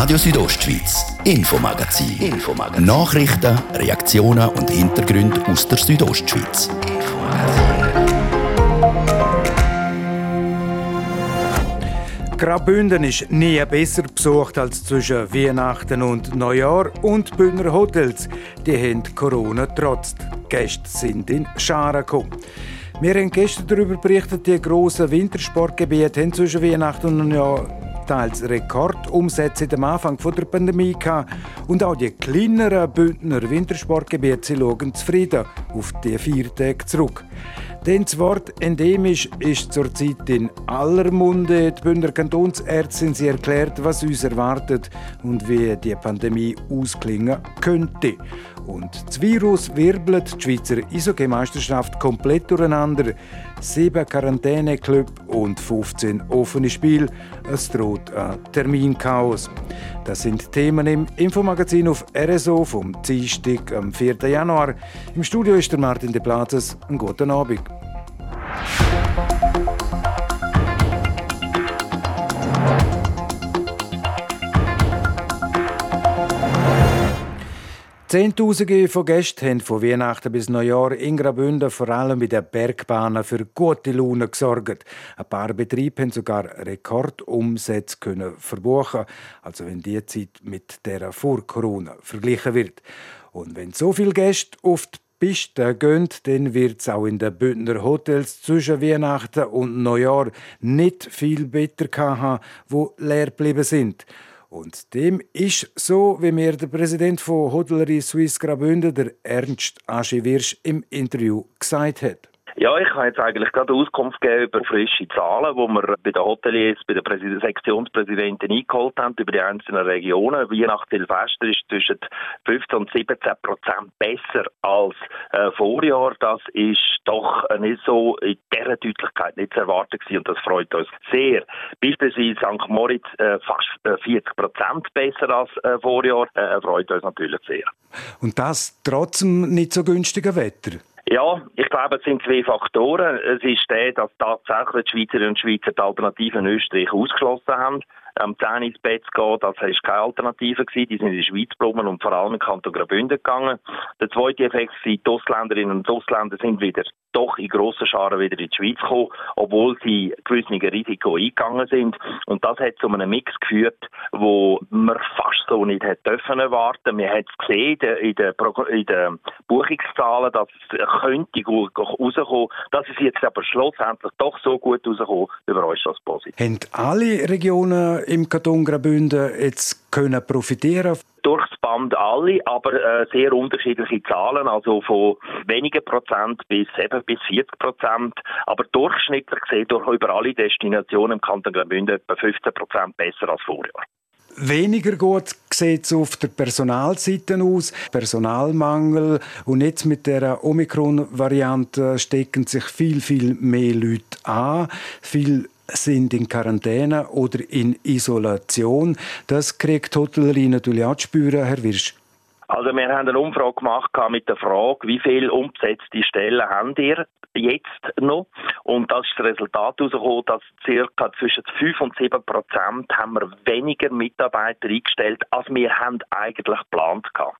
Radio Südostschweiz, Infomagazin. Infomagazin. Nachrichten, Reaktionen und Hintergründe aus der Südostschweiz. Graubünden ist nie besser besucht als zwischen Weihnachten und Neujahr und Bündner Hotels. Die haben Corona trotz. Die Gäste sind in Scharen gekommen. Wir haben gestern darüber berichtet, die grossen Wintersportgebiete haben zwischen Weihnachten und Neujahr teils Rekordumsätze am Anfang der Pandemie gehabt. Und auch die kleineren Bündner Wintersportgebiete schauen zufrieden auf die vier Tage zurück. Denn das Wort endemisch ist zurzeit in aller Munde. Die Bündner Kantonsärztin sie erklärt, was uns erwartet und wie die Pandemie ausklingen könnte. Und das Virus wirbelt die Schweizer Eishockey-Meisterschaft komplett durcheinander. Sieben Quarantäne-Club und 15 offene Spiele. Es droht ein Terminchaos. Das sind Themen im Infomagazin auf RSO vom Dienstag am 4. Januar. Im Studio ist der Martin de Plazes. Einen guten Abend. Zehntausende von Gästen haben von Weihnachten bis Neujahr in Graubünden vor allem bei den Bergbahnen für gute Laune gesorgt. Ein paar Betriebe haben sogar Rekordumsätze können verbuchen, also wenn die Zeit mit der vor Corona verglichen wird. Und wenn so viele Gäste auf die Piste gehen, dann wird es auch in den Bündner Hotels zwischen Weihnachten und Neujahr nicht viel besser haben, wo leer geblieben sind. Und dem ist so, wie mir der Präsident von Hotellerie Suisse Graubünden, der Ernst Aschi Wirsch, im Interview gesagt hat. Ja, ich kann jetzt eigentlich gerade Auskunft geben über frische Zahlen, die wir bei den Hoteliers, bei den Sektionspräsidenten eingeholt haben, über die einzelnen Regionen. Weihnachtssilvester ist zwischen 15 und 17 Prozent besser als äh, Vorjahr. Das ist doch nicht so in dieser Deutlichkeit nicht zu erwarten gewesen und das freut uns sehr. Beispielsweise St. Moritz äh, fast 40 äh, Prozent besser als äh, Vorjahr, äh, freut uns natürlich sehr. Und das trotz dem nicht so günstigen Wetter? Ja, ich glaube, es sind zwei Faktoren. Es ist der, dass tatsächlich die Schweizerinnen und Schweizer die Alternativen Österreich ausgeschlossen haben am 10 ins Bett zu gehen, das war keine Alternative. Gewesen. Die sind in die Schweiz geblieben und vor allem in Kanton Graubünden gegangen. Der zweite Effekt war, die Ausländerinnen und Ausländer sind wieder doch in grossen Scharen wieder in die Schweiz gekommen, obwohl sie gewisse Risiko eingegangen sind. Und das hat zu einem Mix geführt, wo man fast so nicht hätte dürfen erwarten. Wir haben es gesehen in den, in den Buchungszahlen, dass es könnte gut rauskommen. Dass es jetzt aber schlussendlich doch so gut rauskommen, über uns das positiv. Haben alle Regionen im Kanton Graubünden jetzt können profitieren durchs Band alle, aber äh, sehr unterschiedliche Zahlen, also von wenigen Prozent bis eben bis 40 Prozent, aber durchschnittlich gesehen durch über alle Destinationen im Kanton Graubünden etwa 15 Prozent besser als Vorjahr. Weniger gut sieht es auf der Personalseite aus. Personalmangel. Und jetzt mit der Omikron-Variante stecken sich viel, viel mehr Leute an. Viel sind in Quarantäne oder in Isolation. Das kriegt die Hotellerie natürlich auch zu spüren, Herr Wirsch. Also wir haben eine Umfrage gemacht mit der Frage, wie viele umgesetzte Stellen habt ihr jetzt noch? Und das ist das Resultat herausgekommen, dass circa zwischen 5 und 7 Prozent haben wir weniger Mitarbeiter eingestellt, als wir haben eigentlich geplant haben.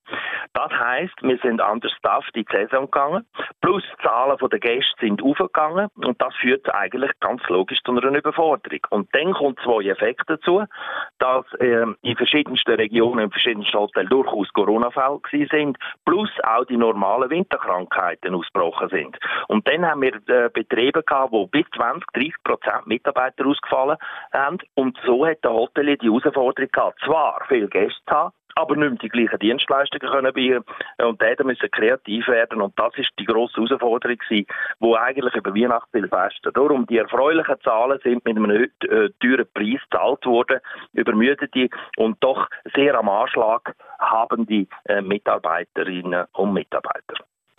Das heißt, wir sind anders Staff in die Saison gegangen, plus die Zahlen der Gäste sind aufgegangen und das führt eigentlich ganz logisch zu einer Überforderung. Und dann kommt zwei Effekte dazu, dass äh, in verschiedensten Regionen, in verschiedensten Hotels durchaus Corona-Fälle sind, plus auch die normalen Winterkrankheiten ausgebrochen sind. Und dann haben wir äh, Betriebe gehabt, wo bis 20, 30 Prozent Mitarbeiter ausgefallen haben. Und so hat der Hotel die Herausforderung gehabt, zwar viele Gäste zu haben, aber nicht mehr die gleichen Dienstleistungen können bieten. Und da müssen kreativ werden. Und das ist die grosse Herausforderung gewesen, wo eigentlich über Weihnachtssilvester. Darum die erfreulichen Zahlen sind mit einem äh, teuren Preis gezahlt worden, übermüdete und doch sehr am Anschlag haben die äh, Mitarbeiterinnen und Mitarbeiter.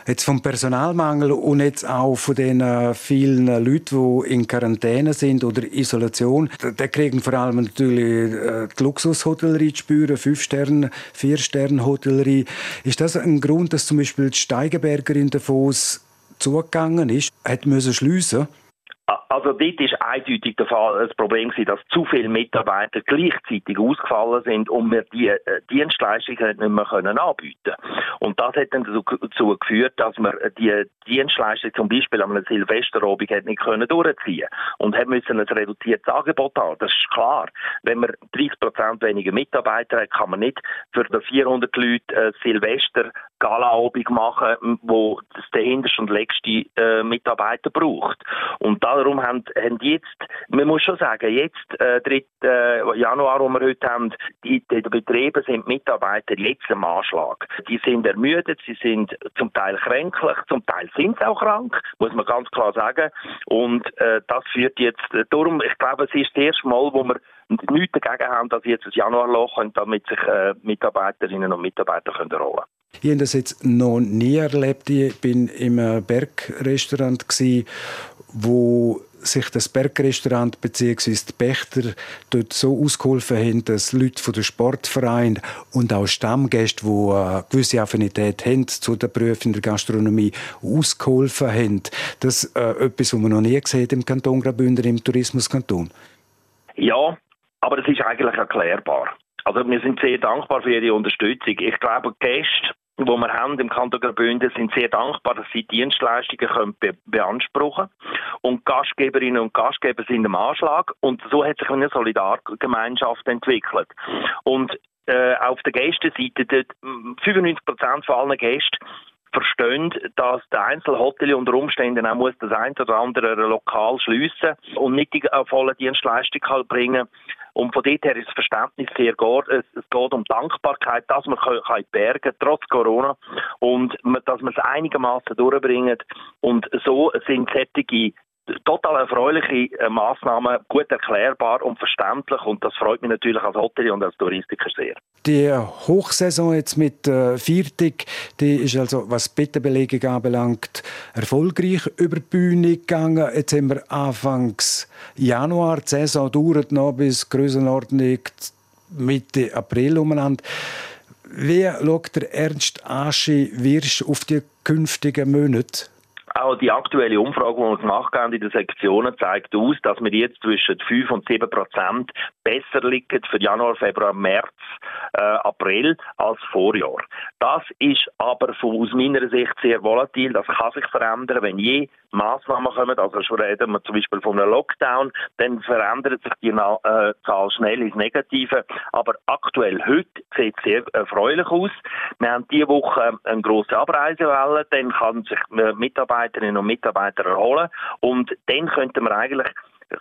Jetzt vom Personalmangel und jetzt auch von den äh, vielen Leuten, die in Quarantäne sind oder Isolation, da kriegen vor allem natürlich äh, die Luxushotellerie zu spüren, fünf Sterne, vier Sterne Hotellerie. Ist das ein Grund, dass zum Beispiel die Steigenberger in Davos zugegangen ist, hat müssen schliessen? Also dort ist eindeutig der Fall, das Problem gewesen, dass zu viele Mitarbeiter gleichzeitig ausgefallen sind und wir die äh, Dienstleistungen nicht mehr können anbieten Und das hat dann dazu geführt, dass wir die Dienstleistung zum Beispiel an einem Silvesterabend nicht können durchziehen und haben müssen ein reduziertes Angebot haben. Das ist klar. Wenn man 30 Prozent weniger Mitarbeiter hat, kann man nicht für die 400 Leute äh, Silvester Galaabend machen, wo das der hinterste und letzte äh, Mitarbeiter braucht. Und darum haben, haben jetzt, man muss schon sagen, jetzt, äh, 3. Äh, Januar, wo wir heute haben, die, die Betriebe sind Mitarbeiter jetzt am Anschlag. Die sind ermüdet, sie sind zum Teil kränklich, zum Teil sind sie auch krank, muss man ganz klar sagen. Und äh, das führt jetzt, äh, darum, ich glaube, es ist das erste Mal, wo wir nichts dagegen haben, dass jetzt ein Januarloch kommt, damit sich äh, Mitarbeiterinnen und Mitarbeiter können rollen können. Ich habe das jetzt noch nie erlebt. Ich bin im Bergrestaurant, wo sich das Bergrestaurant bzw. die Pächter dort so ausgeholfen haben, dass Leute von den Sportvereinen und auch Stammgäste, die eine gewisse Affinität haben zu den Berufen der Gastronomie, ausgeholfen haben. Das ist äh, etwas, was man noch nie gesehen hat im Kanton Graubünden, im Tourismuskanton. Ja, aber das ist eigentlich erklärbar. Also wir sind sehr dankbar für Ihre Unterstützung. Ich glaube, Gäste die wir haben im Kanton Graubünden, sind sehr dankbar, dass sie Dienstleistungen können be beanspruchen Und Gastgeberinnen und Gastgeber sind im Anschlag. Und so hat sich eine Solidargemeinschaft entwickelt. Und äh, auf der Gästenseite, 95 Prozent von allen Gästen verstehen, dass der Einzelhotel unter Umständen auch muss das ein oder andere Lokal schliessen und nicht die volle Dienstleistung kann bringen und von dort her ist das Verständnis sehr gut. Es, geht um Dankbarkeit, dass man kann bergen trotz Corona und dass man es einigermaßen durchbringt und so sind solche total erfreuliche äh, Massnahmen, gut erklärbar und verständlich und das freut mich natürlich als Hotel und als Touristiker sehr. Die Hochsaison jetzt mit äh, Viertig, die ist also, was Bettenbelegung anbelangt, erfolgreich über die Bühne gegangen. Jetzt haben wir Anfangs Januar, die Saison dauert noch bis Größenordnung Mitte April umeinander. Wie schaut der Ernst Aschi Wirsch auf die künftigen Monate? Auch die aktuelle Umfrage, die wir gemacht haben in den Sektionen, zeigt aus, dass wir jetzt zwischen 5 und 7 Prozent besser liegen für Januar, Februar, März, äh, April als Vorjahr. Das ist aber von, aus meiner Sicht sehr volatil. Das kann sich verändern, wenn je Massnahmen kommen. Also schon reden wir zum Beispiel von einem Lockdown, dann verändert sich die äh, Zahl schnell ins Negative. Aber aktuell heute sieht es sehr erfreulich aus. Wir haben diese Woche eine große Abreisewelle, dann kann sich äh, Mitarbeiterinnen und Mitarbeiter erholen und dann könnten wir eigentlich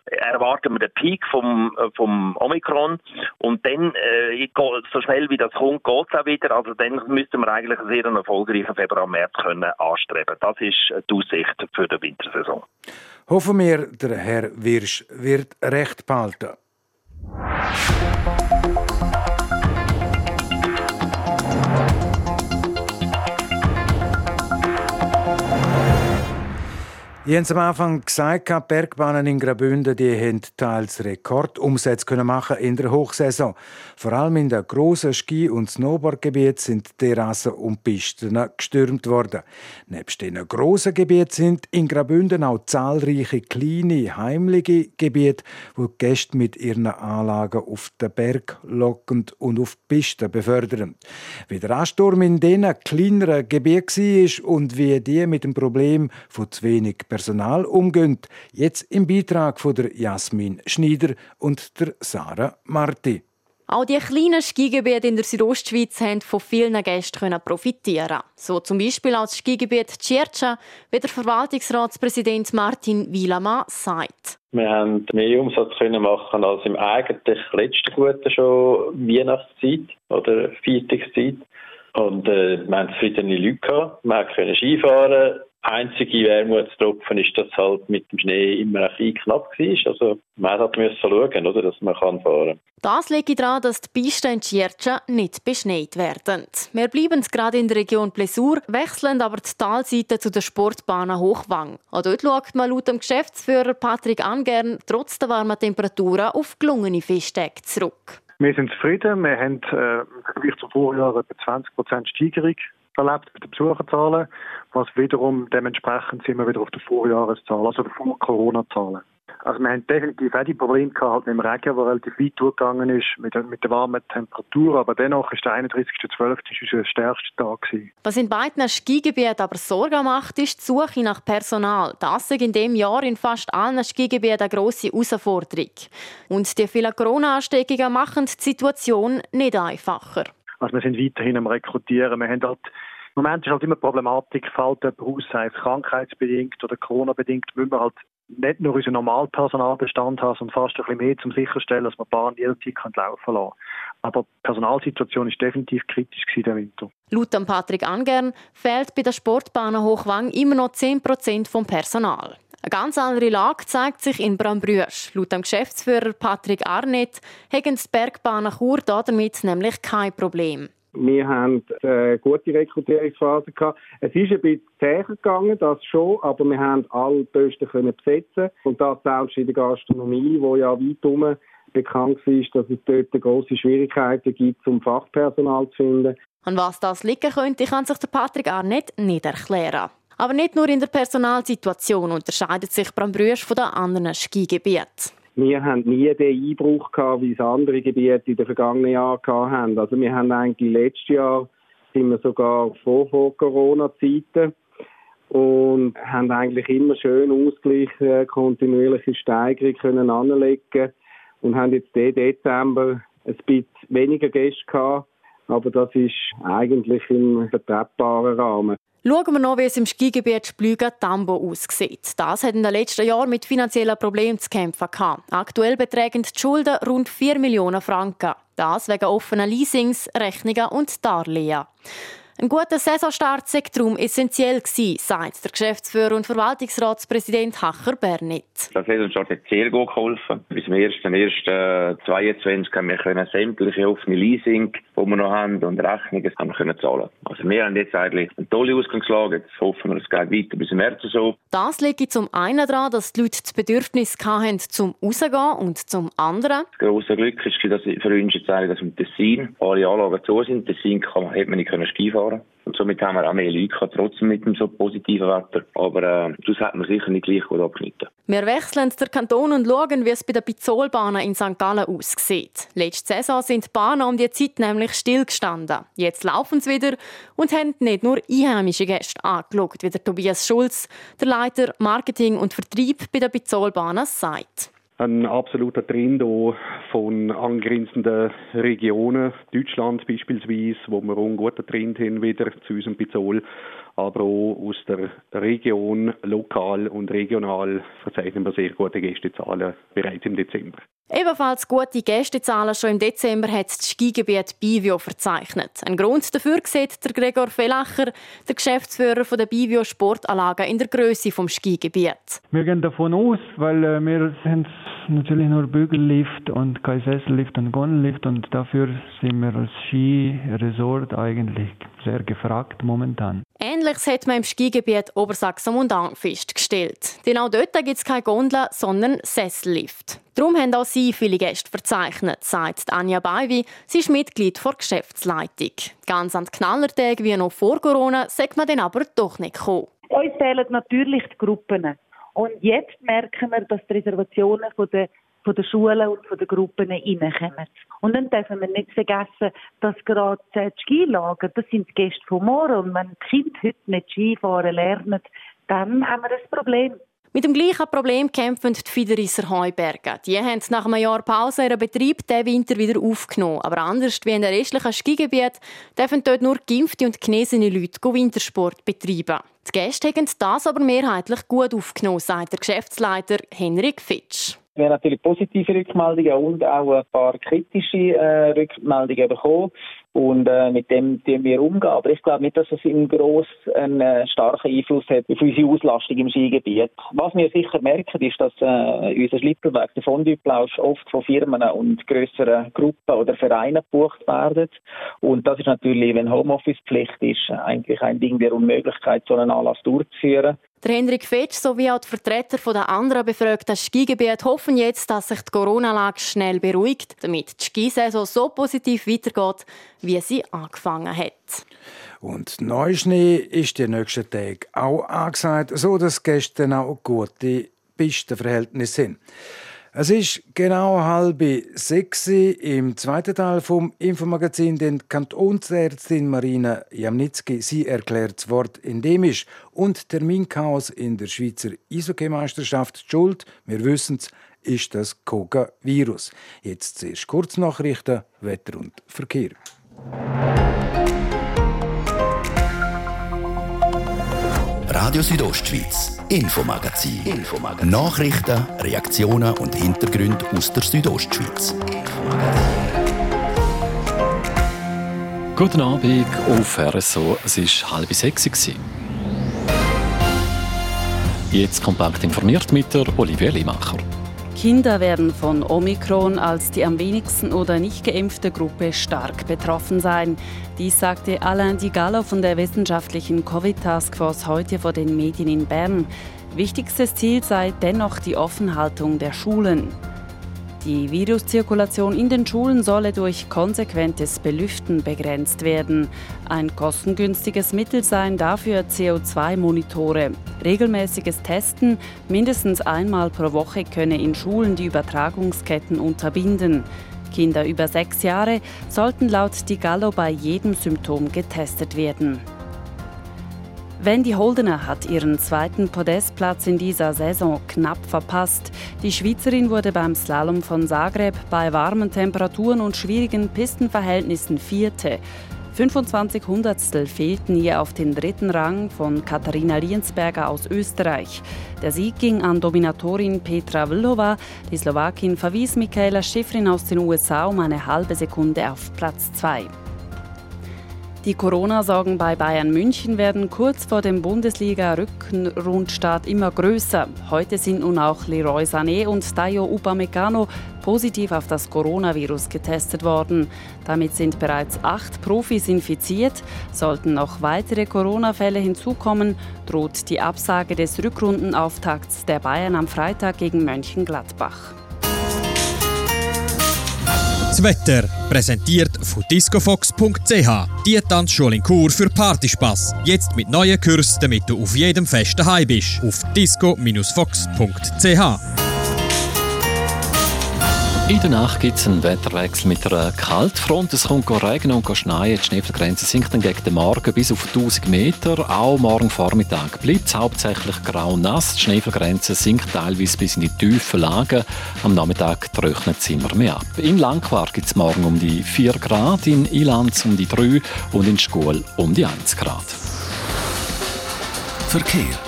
erwarten wir den Peak vom, äh, vom Omikron und dann, äh, so schnell wie das kommt, geht es auch wieder. Also dann müssten wir eigentlich einen sehr erfolgreichen Februar, März können anstreben. Das ist die Aussicht für die Wintersaison. Hoffen wir, der Herr Wirsch wird recht behalten. Ich am Anfang gesagt, die Bergbahnen in Graubünden die haben teils Rekordumsätze können machen in der Hochsaison. Vor allem in den grossen Ski- und Snowboardgebieten sind Terrassen und Pisten gestürmt worden. Nebst diesen grossen Gebieten sind in Graubünden auch zahlreiche kleine, heimliche Gebiete, wo die Gäste mit ihren Anlagen auf den Berg lockend und auf die Pisten befördern. Wie der Ansturm in diesen kleineren Gebieten war und wie die mit dem Problem von zu wenig Personal umgehen. Jetzt im Beitrag von der Jasmin Schneider und der Sarah Marti. Auch die kleinen Skigebiete in der Südostschweiz haben von vielen Gästen profitieren. So zum Beispiel als Skigebiet Tschirtscha, wie der Verwaltungsratspräsident Martin Wielamann sagt. Wir haben mehr Umsatz können machen als im eigentlich letzten guten schon Weihnachtszeit oder Feiertagszeit. Und äh, wir haben zufriedene Leute gehabt. Wir können Skifahren, einzige Wermutstropfen ist, dass halt mit dem Schnee immer ein bisschen knapp war. Also man hat müssen schauen, oder, dass man fahren kann. Das liegt daran, dass die Pisten in Ciercia nicht beschneit werden. Wir bleiben gerade in der Region Plesur, wechseln aber die Talseite zu der Sportbahn Hochwang. Auch dort schaut man laut dem Geschäftsführer Patrick Angern trotz der warmen Temperaturen auf gelungene Festtage zurück. Wir sind zufrieden. Wir haben äh, im zum Vorjahr etwa 20% Steigerung erlebt mit den Besucherzahlen, was wiederum dementsprechend sind wir wieder auf der Vorjahreszahl, also der Vor-Corona-Zahlen. Also wir haben definitiv auch die Probleme gehabt mit dem Regen, der relativ weit durchgegangen ist, mit, mit der warmen Temperatur, aber dennoch ist der 31.12. unser stärkster Tag gewesen. Was in beiden Skigebieten aber Sorge macht, ist die Suche nach Personal. Das ist in dem Jahr in fast allen Skigebieten eine grosse Herausforderung. Und die vielen Corona-Ansteckungen machen die Situation nicht einfacher. Also wir sind weiterhin am Rekrutieren. Wir haben halt im Moment ist halt immer die Problematik, fällt jemand aus, sei es krankheitsbedingt oder Corona-bedingt, müssen wir halt nicht nur unseren Normalpersonalbestand haben, sondern fast ein bisschen mehr, um sicherstellen, dass wir die Bahn jederzeit laufen lassen Aber die Personalsituation ist definitiv kritisch gewesen, Winter. Laut Patrick Angern fehlt bei der Sportbahn Hochwang immer noch 10% vom Personal. Eine ganz andere Lage zeigt sich in Brambrüsch. Laut dem Geschäftsführer Patrick Arnett haben die Bergbahnen Chur damit nämlich kein Problem. Wir haben eine gute Rekrutierungsphase gehabt. Es ist ein bisschen zäher gegangen, das schon, aber wir haben alle Posten können besetzen und das selbst in der Gastronomie, wo ja weit herum bekannt ist, dass es dort große Schwierigkeiten gibt, um Fachpersonal zu finden. An was das liegen könnte, kann sich der Patrick Arnett nicht erklären. Aber nicht nur in der Personalsituation unterscheidet sich Brambrüsch von den anderen Skigebieten. Wir haben nie den Einbruch gehabt, wie es andere Gebiete in den vergangenen Jahren haben. Also wir haben eigentlich letztes Jahr sind wir sogar vor, vor Corona-Zeiten und haben eigentlich immer schön ausgleichen, kontinuierliche Steigerung können anlegen und haben jetzt den Dezember ein bisschen weniger Gäste gehabt, aber das ist eigentlich im vertretbaren Rahmen. Schauen wir noch, wie es im Skigebiet Splügen-Tambo aussieht. Das hat in den letzten Jahren mit finanziellen Problemen zu kämpfen gehabt. Aktuell betragen die Schulden rund 4 Millionen Franken. Das wegen offener Leasings, Rechnungen und Darlehen. Ein guter Saisonstart sei darum essentiell gewesen, sagt der Geschäftsführer und Verwaltungsratspräsident Hacher Bernit. Der Saisonstart hat sehr gut geholfen. Bis zum 1.1.22 haben wir können sämtliche offene Leasing, die wir noch haben, und Rechnungen haben können zahlen. Also wir haben jetzt eigentlich eine tolle Ausgangslage. Jetzt hoffen wir, es geht weiter bis März so. Das liegt zum einen daran, dass die Leute das Bedürfnis hatten, zum rausgehen und zum anderen. Das grosse Glück ist, dass für uns jetzt eigentlich, dass im Tessin alle Anlagen zu sind. Tessin kann man, hätte man nicht Ski fahren fahren. Und somit haben wir auch mehr Leute gehabt, trotzdem mit dem so positiven Wetter. Aber äh, das hat man sicher nicht gleich gut abgeschnitten. Wir wechseln den Kanton und schauen, wie es bei den Pizolbahnen in St. Gallen aussieht. Letzte Saison sind die Bahnen um die Zeit nämlich stillgestanden. Jetzt laufen sie wieder und haben nicht nur einheimische Gäste angeschaut, wie der Tobias Schulz, der Leiter Marketing und Vertrieb bei den Pizolbahnen, sagt ein absoluter Trend auch von angrenzenden Regionen, Deutschland beispielsweise, wo wir auch einen guten Trend haben wieder zu unserem Pizol, aber auch aus der Region, lokal und regional verzeichnen wir sehr gute Gästezahlen bereits im Dezember. Ebenfalls gute Gästezahlen schon im Dezember hat das Skigebiet Bivio verzeichnet. Ein Grund dafür sieht der Gregor Fellacher, der Geschäftsführer der Bivio Sportanlagen in der Größe vom Skigebiet. Wir gehen davon aus, weil äh, wir sind natürlich nur Bügellift und kein Sessellift und Gondellift und dafür sind wir als Skiresort eigentlich sehr gefragt momentan. Ähnliches hat man im Skigebiet Obersachsen und festgestellt. Denn auch dort gibt es keine Gondel, sondern Sessellift. Darum haben auch sie viele Gäste verzeichnet, sagt Anja Baiwi. Sie ist Mitglied der Geschäftsleitung. Ganz an den Knallertagen wie noch vor Corona sagt man dann aber doch nicht gekommen. Uns fehlen natürlich die Gruppen. Und jetzt merken wir, dass die Reservationen von der von den Schulen und von den Gruppen reinkommen. Und dann dürfen wir nicht vergessen, dass gerade die Skilager, das sind die Gäste von morgen. Und wenn die Kinder heute nicht Skifahren lernen, dann haben wir ein Problem. Mit dem gleichen Problem kämpfen die Fiederisser Heubergen. Die haben nach einem Jahr Pause ihren Betrieb diesen Winter wieder aufgenommen. Aber anders wie in den restlichen Skigebieten dürfen dort nur geimpfte und genesene Leute Wintersport betreiben. Die Gäste haben das aber mehrheitlich gut aufgenommen, sagt der Geschäftsleiter Henrik Fitsch. Wir haben natürlich positive Rückmeldungen und auch ein paar kritische äh, Rückmeldungen bekommen. Und äh, mit dem tun wir umgehen. Aber ich glaube nicht, dass es im Gross einen äh, starken Einfluss hat auf unsere Auslastung im Skigebiet. Was wir sicher merken, ist, dass äh, unser Schlittelweg, der Fondue-Plausch, oft von Firmen und grösseren Gruppen oder Vereinen gebucht werden. Und das ist natürlich, wenn Homeoffice-Pflicht ist, eigentlich ein Ding der Unmöglichkeit, so einen Anlass durchzuführen. Der Hendrik Fetsch sowie auch die Vertreter der anderen befragten Skigebiete hoffen jetzt, dass sich die Corona-Lage schnell beruhigt, damit die Skisaison so positiv weitergeht, wie sie angefangen hat. Und Neuschnee ist die nächsten Tage auch angesagt, so dass gestern auch gute Pistenverhältnisse sind. Es ist genau halb sechs im zweiten Teil vom Infomagazin, den Kantonsärztin Marina Jamnitzki. Sie erklärt das Wort endemisch und Terminchaos in der Schweizer Eishockey-Meisterschaft. Schuld, wir wissen es, ist das Koga-Virus. Jetzt zuerst Kurznachrichten, Wetter und Verkehr. Radio Südostschweiz, Infomagazin. Infomagazin. Nachrichten, Reaktionen und Hintergründe aus der Südostschweiz. Guten Abend auf RSO. Es war halb sechs. Jetzt kompakt informiert mit der Olivia Limacher. Kinder werden von Omikron als die am wenigsten oder nicht geimpfte Gruppe stark betroffen sein. Dies sagte Alain Di Gallo von der wissenschaftlichen Covid-Taskforce heute vor den Medien in Bern. Wichtigstes Ziel sei dennoch die Offenhaltung der Schulen. Die Viruszirkulation in den Schulen solle durch konsequentes Belüften begrenzt werden. Ein kostengünstiges Mittel seien dafür CO2-Monitore. Regelmäßiges Testen, mindestens einmal pro Woche, könne in Schulen die Übertragungsketten unterbinden. Kinder über sechs Jahre sollten laut Di Gallo bei jedem Symptom getestet werden. Wendy Holdener hat ihren zweiten Podestplatz in dieser Saison knapp verpasst. Die Schweizerin wurde beim Slalom von Zagreb bei warmen Temperaturen und schwierigen Pistenverhältnissen Vierte. 25 Hundertstel fehlten ihr auf den dritten Rang von Katharina Liensberger aus Österreich. Der Sieg ging an Dominatorin Petra Vlhova. Die Slowakin verwies Michaela Schifrin aus den USA um eine halbe Sekunde auf Platz 2. Die Corona-Sorgen bei Bayern München werden kurz vor dem Bundesliga-Rückrundstart immer größer. Heute sind nun auch Leroy Sané und Dayo Upamecano positiv auf das Coronavirus getestet worden. Damit sind bereits acht Profis infiziert. Sollten noch weitere Corona-Fälle hinzukommen, droht die Absage des Rückrundenauftakts der Bayern am Freitag gegen Mönchengladbach. Wetter präsentiert von discofox.ch. Die Tanzschule in Kur für Partyspaß. Jetzt mit neuen Kursen, damit du auf jedem Fest daheim bist. Auf disco-fox.ch. In der Nacht gibt es einen Wetterwechsel mit einer Kaltfront. Es kommt Regen und schneien. Die Schneefallgrenze sinkt dann gegen den Morgen bis auf 1000 Meter. Auch morgen Vormittag bleibt es hauptsächlich grau-nass. Die Schneefallgrenze sinkt teilweise bis in die tiefen Lagen. Am Nachmittag trocknet es immer mehr ab. In Langquart gibt es morgen um die 4 Grad, in Ilanz um die 3 und in Schkuhl um die 1 Grad. Verkehr.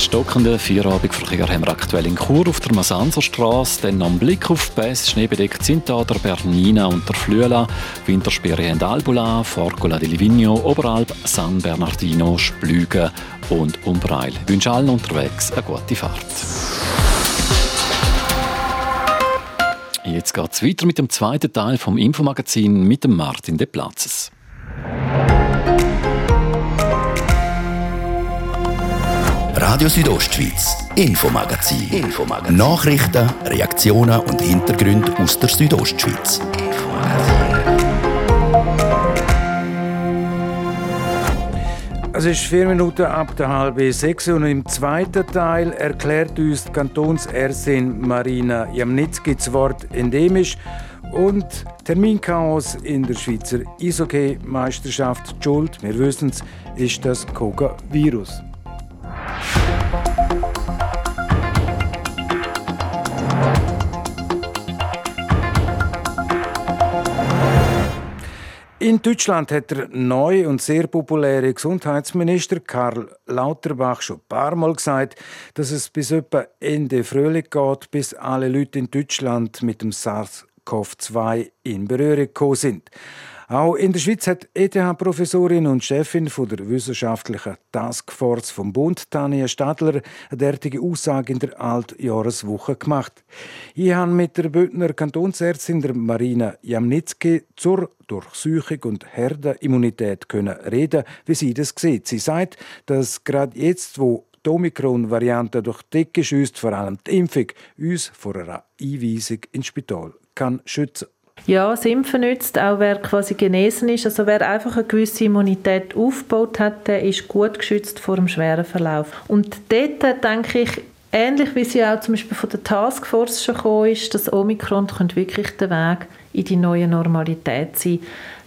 Stockende Feierabendverkehr haben wir aktuell in Chur auf der Masanserstraße. Dann am Blick auf Bässe schneebedeckt sind da der Bernina und der Flüela. Wintersperre haben Albula, Forcola di Livigno, Oberalp, San Bernardino, Splügen und Umbreil. Ich wünsche allen unterwegs eine gute Fahrt. Jetzt geht es weiter mit dem zweiten Teil vom Infomagazin mit dem Martin De Platzes. Radio Südostschweiz, Infomagazin. Infomagazin. Nachrichten, Reaktionen und Hintergründe aus der Südostschweiz. Es ist vier Minuten ab der halben sechs und im zweiten Teil erklärt uns die Kantonsärztin Marina Jamnitzki das Wort endemisch und Terminchaos in der Schweizer Eishockey-Meisterschaft. Schuld, wir wissen es, ist das Koga-Virus. In Deutschland hat der neue und sehr populäre Gesundheitsminister Karl Lauterbach schon ein paar Mal gesagt, dass es bis etwa Ende Frühling geht, bis alle Leute in Deutschland mit dem SARS-CoV-2 in Berührung gekommen sind. Auch in der Schweiz hat ETH-Professorin und Chefin von der wissenschaftlichen Taskforce vom Bund, Tanja Stadler, eine derartige Aussage in der Altjahreswoche gemacht. Ich habe mit der Bündner Kantonsärztin der Marina Jamnitzki zur Durchsuchung und Herdenimmunität können reden, wie sie das sieht. Sie sagt, dass gerade jetzt, wo die Omikron-Variante durch die Decke schießt, vor allem die Impfung uns vor einer Einweisung ins Spital kann schützen Ja, das Impfen nützt, auch wer quasi genesen ist. Also wer einfach eine gewisse Immunität aufgebaut hat, der ist gut geschützt vor einem schweren Verlauf. Und dort denke ich, ähnlich wie sie auch zum Beispiel von der Taskforce schon gekommen ist, dass Omikron könnte wirklich der Weg in die neue Normalität sein.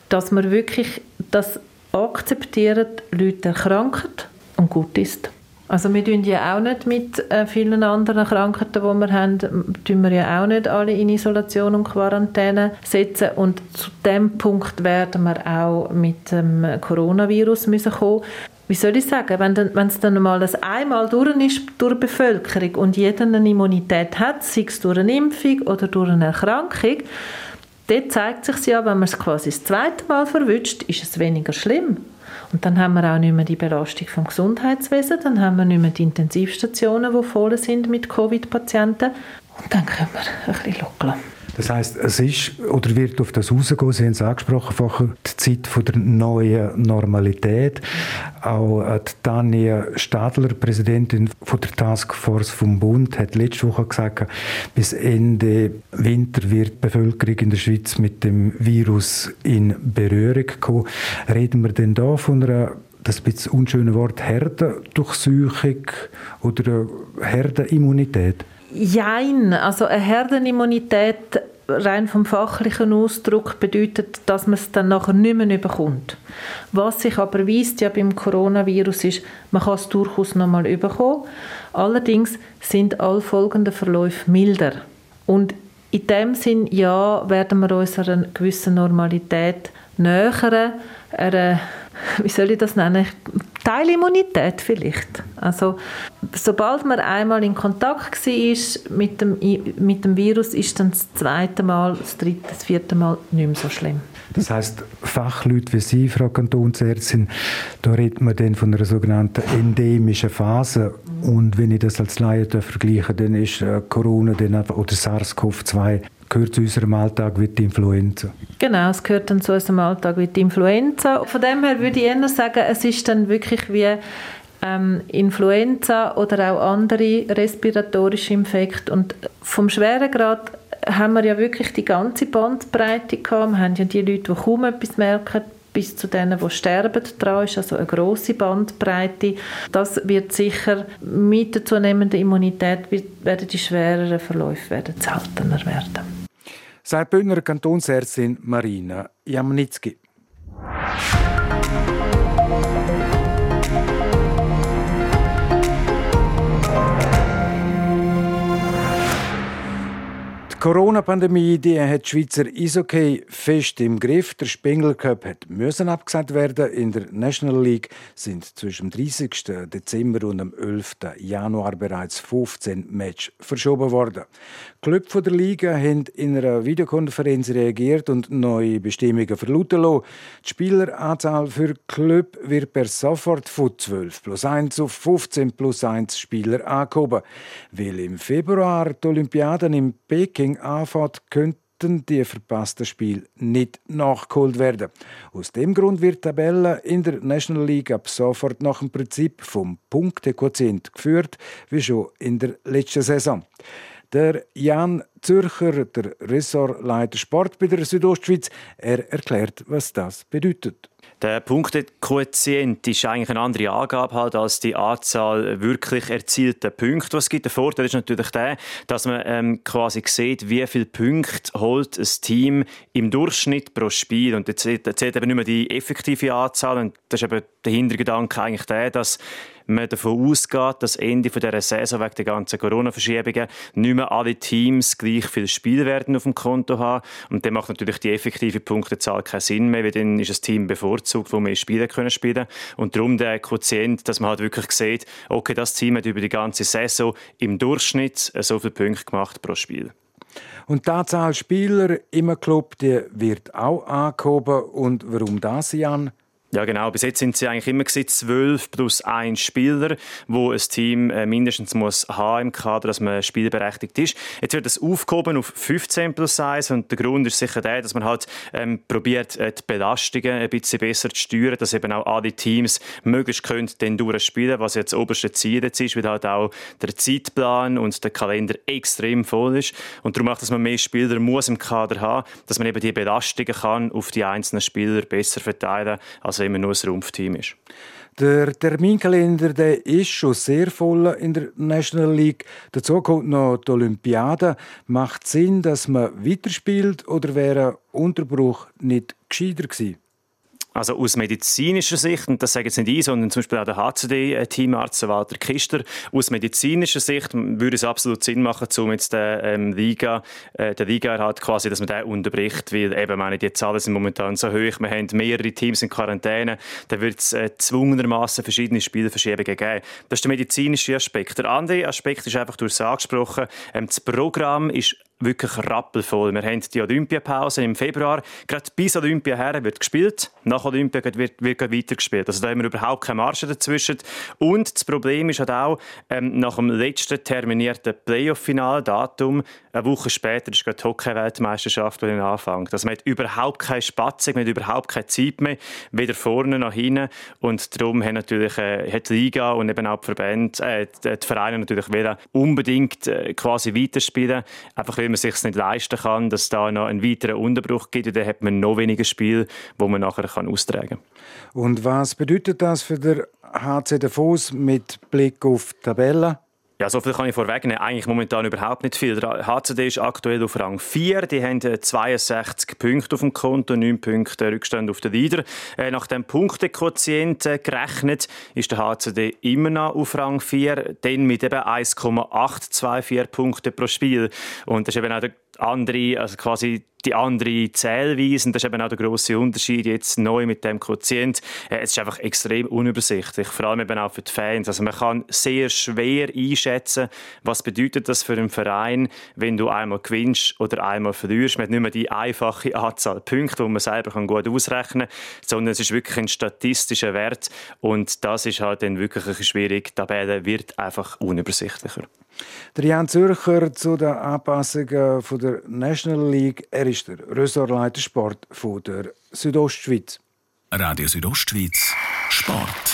Dass man wirklich das akzeptiert, Leute erkranken und gut ist. Also wir tun ja auch nicht mit äh, vielen anderen Krankheiten, die wir haben, tun wir ja auch nicht alle in Isolation und Quarantäne setzen. Und zu dem Punkt werden wir auch mit dem Coronavirus müssen kommen. Wie soll ich sagen, wenn es dann mal ein einmal durch ist durch die Bevölkerung und jeder eine Immunität hat, sei es durch eine Impfung oder durch eine Erkrankung, dort zeigt sich ja, wenn man es quasi das zweite Mal verwünscht, ist es weniger schlimm. Und dann haben wir auch nicht mehr die Belastung vom Gesundheitswesen, dann haben wir nicht mehr die Intensivstationen, die voll sind mit Covid-Patienten. Und dann können wir ein bisschen lockern. Das heißt, es ist oder wird auf das rausgehen, Sie haben es angesprochen, vorher, die Zeit der neuen Normalität. Auch äh, Tanja Stadler, Präsidentin der Taskforce vom Bund, hat letzte Woche gesagt, bis Ende Winter wird die Bevölkerung in der Schweiz mit dem Virus in Berührung kommen. Reden wir denn da von einer das ein bisschen unschöne Wort Herdendurchsuchung oder Herdenimmunität? Jein, also eine Herdenimmunität rein vom fachlichen Ausdruck bedeutet, dass man es dann nachher nicht mehr bekommt. Was sich aber weist ja beim Coronavirus ist, man kann es durchaus noch mal bekommen. Allerdings sind all folgenden Verläufe milder. Und in dem Sinn, ja, werden wir unserer gewissen Normalität nähern, einer, wie soll ich das nennen, Teilimmunität vielleicht. Also sobald man einmal in Kontakt war mit dem, mit dem Virus, ist dann das zweite Mal, das dritte, das vierte Mal nicht mehr so schlimm. Das heißt, Fachleute wie Sie, Frau Kantonsärztin, da redet man dann von einer sogenannten endemischen Phase. Und wenn ich das als Laie vergleiche, dann ist äh, Corona dann oder SARS-CoV-2 gehört zu unserem Alltag wie die Influenza. Genau, es gehört dann zu unserem Alltag wie die Influenza. Von dem her würde ich eher sagen, es ist dann wirklich wie ähm, Influenza oder auch andere respiratorische Infekte. Und vom Schweregrad haben wir ja wirklich die ganze Bandbreite gehabt. Wir haben ja die Leute, die kaum etwas merken, bis zu denen, die sterben daran ist, also eine große Bandbreite. Das wird sicher mit der zunehmenden Immunität werden die schwereren Verläufe werden seltener werden sagt Bündner Kantonsärztin Marina Jamnitzki. Corona-Pandemie die hat die Schweizer Eishockey fest im Griff. Der Spengler Cup hat abgesagt werden. In der National League sind zwischen dem 30. Dezember und dem 11. Januar bereits 15 Matches verschoben worden. Die Club der Liga haben in einer Videokonferenz reagiert und neue Bestimmungen verlauten lassen. Die Spieleranzahl für Club wird per sofort von 12 plus 1 auf 15 plus 1 Spieler angehoben. Weil im Februar die Olympiaden in Peking Training anfängt, könnten die verpassten Spiele nicht nachgeholt werden. Aus dem Grund wird die Tabelle in der National League ab sofort nach dem Prinzip vom Punktequotient geführt, wie schon in der letzten Saison. Der Jan Zürcher, der Ressortleiter Sport bei der Südostschweiz, er erklärt, was das bedeutet. Der Punktequotient ist eigentlich eine andere Angabe halt als die Anzahl wirklich erzielter Punkte. Was gibt der Vorteil ist natürlich der, dass man ähm, quasi sieht, wie viele Punkte holt ein Team im Durchschnitt pro Spiel und jetzt zählt eben nicht mehr die effektive Anzahl und das ist eben der Hintergedanke eigentlich der, dass man davon ausgeht, dass Ende dieser Saison wegen der ganzen Corona-Verschiebungen nicht mehr alle Teams gleich viel Spiel werden auf dem Konto haben. Und dann macht natürlich die effektive Punktezahl keinen Sinn mehr, weil dann ist ein Team bevorzugt, wo mehr Spieler können spielen Und darum der Quotient, dass man halt wirklich sieht, okay, das Team hat über die ganze Saison im Durchschnitt so viele Punkte gemacht pro Spiel. Und die Anzahl Spieler im Club die wird auch angehoben. Und warum das, Jan? Ja, genau. Bis jetzt sind sie eigentlich immer zwölf plus ein Spieler, wo ein Team äh, mindestens muss haben im Kader, dass man spielberechtigt ist. Jetzt wird das aufgehoben auf 15 plus 1 und der Grund ist sicher der, dass man halt ähm, probiert, äh, die Belastungen ein bisschen besser zu steuern, dass eben auch alle Teams möglichst können den durchspielen, was jetzt das oberste Ziel jetzt ist, weil halt auch der Zeitplan und der Kalender extrem voll ist und darum auch, dass man mehr Spieler muss im Kader haben, dass man eben die Belastungen kann auf die einzelnen Spieler besser verteilen, als immer nur ein Rumpfteam ist. Der Terminkalender der ist schon sehr voll in der National League. Dazu kommt noch die Olympiade. Macht Sinn, dass man weiterspielt oder wäre ein Unterbruch nicht gescheiter gewesen? Also aus medizinischer Sicht, und das sage jetzt nicht ich, sondern zum Beispiel auch der HCD-Teamarzt Walter Kister, aus medizinischer Sicht würde es absolut Sinn machen, um jetzt den ähm, Liga, äh, den Liga halt quasi, dass man den unterbricht, weil eben, meine, die Zahlen sind momentan so hoch, wir haben mehrere Teams in Quarantäne, da wird es äh, zwungenermaßen verschiedene Spielverschiebungen geben. Das ist der medizinische Aspekt. Der andere Aspekt ist einfach, du hast es angesprochen, ähm, das Programm ist wirklich rappelvoll. Wir haben die Olympiapause im Februar. Gerade bis Olympia her wird gespielt. Nach Olympia wird, wird weiter gespielt. Also da haben wir überhaupt keine Marge dazwischen. Und das Problem ist halt auch, ähm, nach dem letzten terminierten Playoff-Finaldatum, eine Woche später ist die Hockey-Weltmeisterschaft, die anfängt. Also man hat überhaupt keine Spatzung, man hat überhaupt keine Zeit mehr, weder vorne noch hinten. Und darum haben natürlich äh, hat die Liga und eben auch die Verbände, äh, die Vereine natürlich unbedingt äh, quasi weiterspielen. Einfach weil man sich nicht leisten kann, dass da noch einen weiteren Unterbruch gibt. Und dann hat man noch weniger Spiel, wo man nachher kann austragen kann. Und was bedeutet das für den HC Davos mit Blick auf die Tabelle? Ja, so viel kann ich vorwegnehmen. Eigentlich momentan überhaupt nicht viel. Der HCD ist aktuell auf Rang 4. Die haben 62 äh, Punkte auf dem Konto, 9 Punkte Rückstand auf den Leader. Äh, nach dem Punktequotient gerechnet ist der HCD immer noch auf Rang 4, dann mit eben 1,824 Punkte pro Spiel. Und das ist eben auch der andere, also quasi die andere Zählweise. das ist eben auch der grosse Unterschied jetzt neu mit dem Quotient. Äh, es ist einfach extrem unübersichtlich, vor allem eben auch für die Fans. Also man kann sehr schwer einschätzen, was bedeutet das für einen Verein, wenn du einmal gewinnst oder einmal verlierst. Man hat nicht mehr die einfache Anzahl Punkte, die man selber gut ausrechnen kann, sondern es ist wirklich ein statistischer Wert und das ist halt dann wirklich schwierig. Die Tabelle wird einfach unübersichtlicher. Der Jan Zürcher zu den Anpassungen der National League. Er ist der Ressortleiter Sport von der Südostschweiz. Radio Südostschweiz Sport.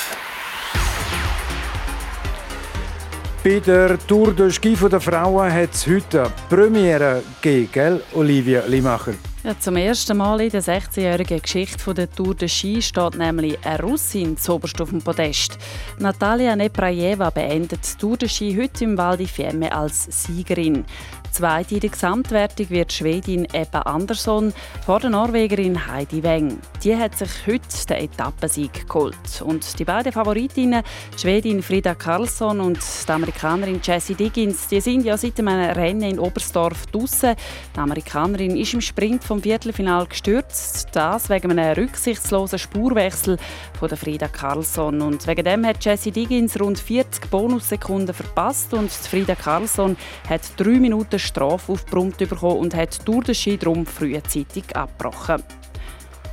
Bei der Tour de Ski der Frauen hat es heute eine Premiere gegeben, Olivia Limacher. Ja, zum ersten Mal in der 16-jährigen Geschichte der Tour de Ski steht nämlich eine Russin zuoberst auf dem Podest. Natalia Neprajeva beendet die Tour de Ski heute im Val di Fiemme als Siegerin. Zweite in der Gesamtwertung wird Schwedin Ebba Andersson vor der Norwegerin Heidi Weng. Die hat sich heute den Etappensieg geholt. Und die beiden Favoritinnen, Schwedin Frida Karlsson und die Amerikanerin Jessie Diggins, die sind ja seit einem Rennen in Oberstdorf draussen. Die Amerikanerin ist im Sprint vom Viertelfinal gestürzt. Das wegen einem rücksichtslosen Spurwechsel von der Frida Karlsson. Und wegen dem hat Jessie Diggins rund 40 Bonussekunden verpasst und Frida Karlsson hat drei Minuten Strafe aufgebrummt bekommen und hat Tour de Ski darum frühzeitig abgebrochen.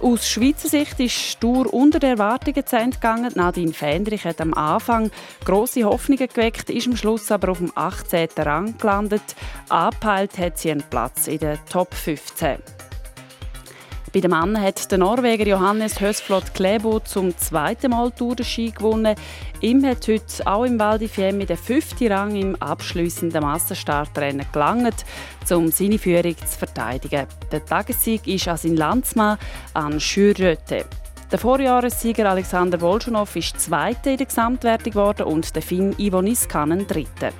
Aus Schweizer Sicht ist Tour unter der Erwartungen zu Ende gegangen. Nadine Fendrich hat am Anfang grosse Hoffnungen geweckt, ist am Schluss aber auf dem 18. Rang gelandet. Angepeilt hat sie einen Platz in der Top 15. Bei den Männern hat der Norweger Johannes Hösflot Klebo zum zweiten Mal Tour de Ski gewonnen. Ihm hat heute auch im Val di Fiemme der Rang im abschließenden Massenstartrennen gelangt, um seine Führung zu verteidigen. Der Tagessieg ist an seinen Landsmann an Schürröte. Der Vorjahressieger Alexander Wolschonow ist Zweiter in der Gesamtwertung geworden und der Finn Ivo Niskanen Dritter.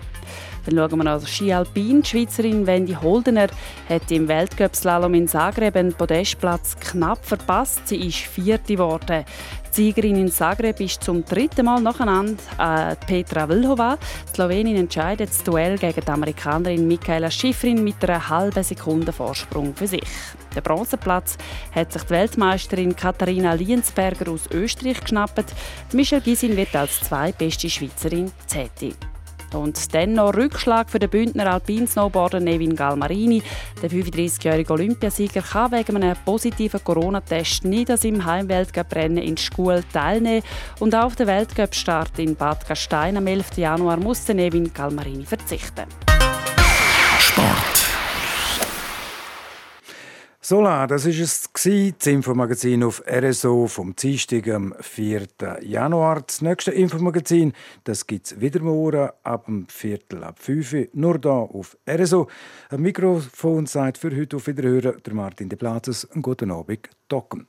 Dann schauen wir noch Ski Alpin. Die Schweizerin Wendy Holdener hat im Weltcup-Slalom in Zagreb einen Podestplatz knapp verpasst. Sie ist Vierte geworden. Die Siegerin in Zagreb ist zum dritten Mal nacheinander äh, Petra Vlhova. Die Slowenin entscheidet das Duell gegen die Amerikanerin Michaela Schifrin mit einer halben Sekunde Vorsprung für sich. Den Bronzeplatz hat sich die Weltmeisterin Katharina Liensberger aus Österreich geschnappt. Michelle Gisin wird als zweitbeste Schweizerin tätig. Und dann noch Rückschlag für den Bündner Alpinsnowboarder Nevin Galmarini. Der 35-jährige Olympiasieger kann wegen einem positiven Corona-Test nicht an seinem Heimweltcuprennen in Schule teilnehmen. Und auch auf den Weltcup-Start in Bad Gastein am 11. Januar muss Nevin Galmarini verzichten. Sola, das ist es das Infomagazin auf RSO vom Dienstag, am 4. Januar. Das nächste Infomagazin, das gibt's wieder morgen ab dem Viertel ab 5 Uhr, nur da auf RSO. Ein Mikrofon sagt für heute auf Wiederhören der Martin de Platzes. Einen guten Abend, Docken.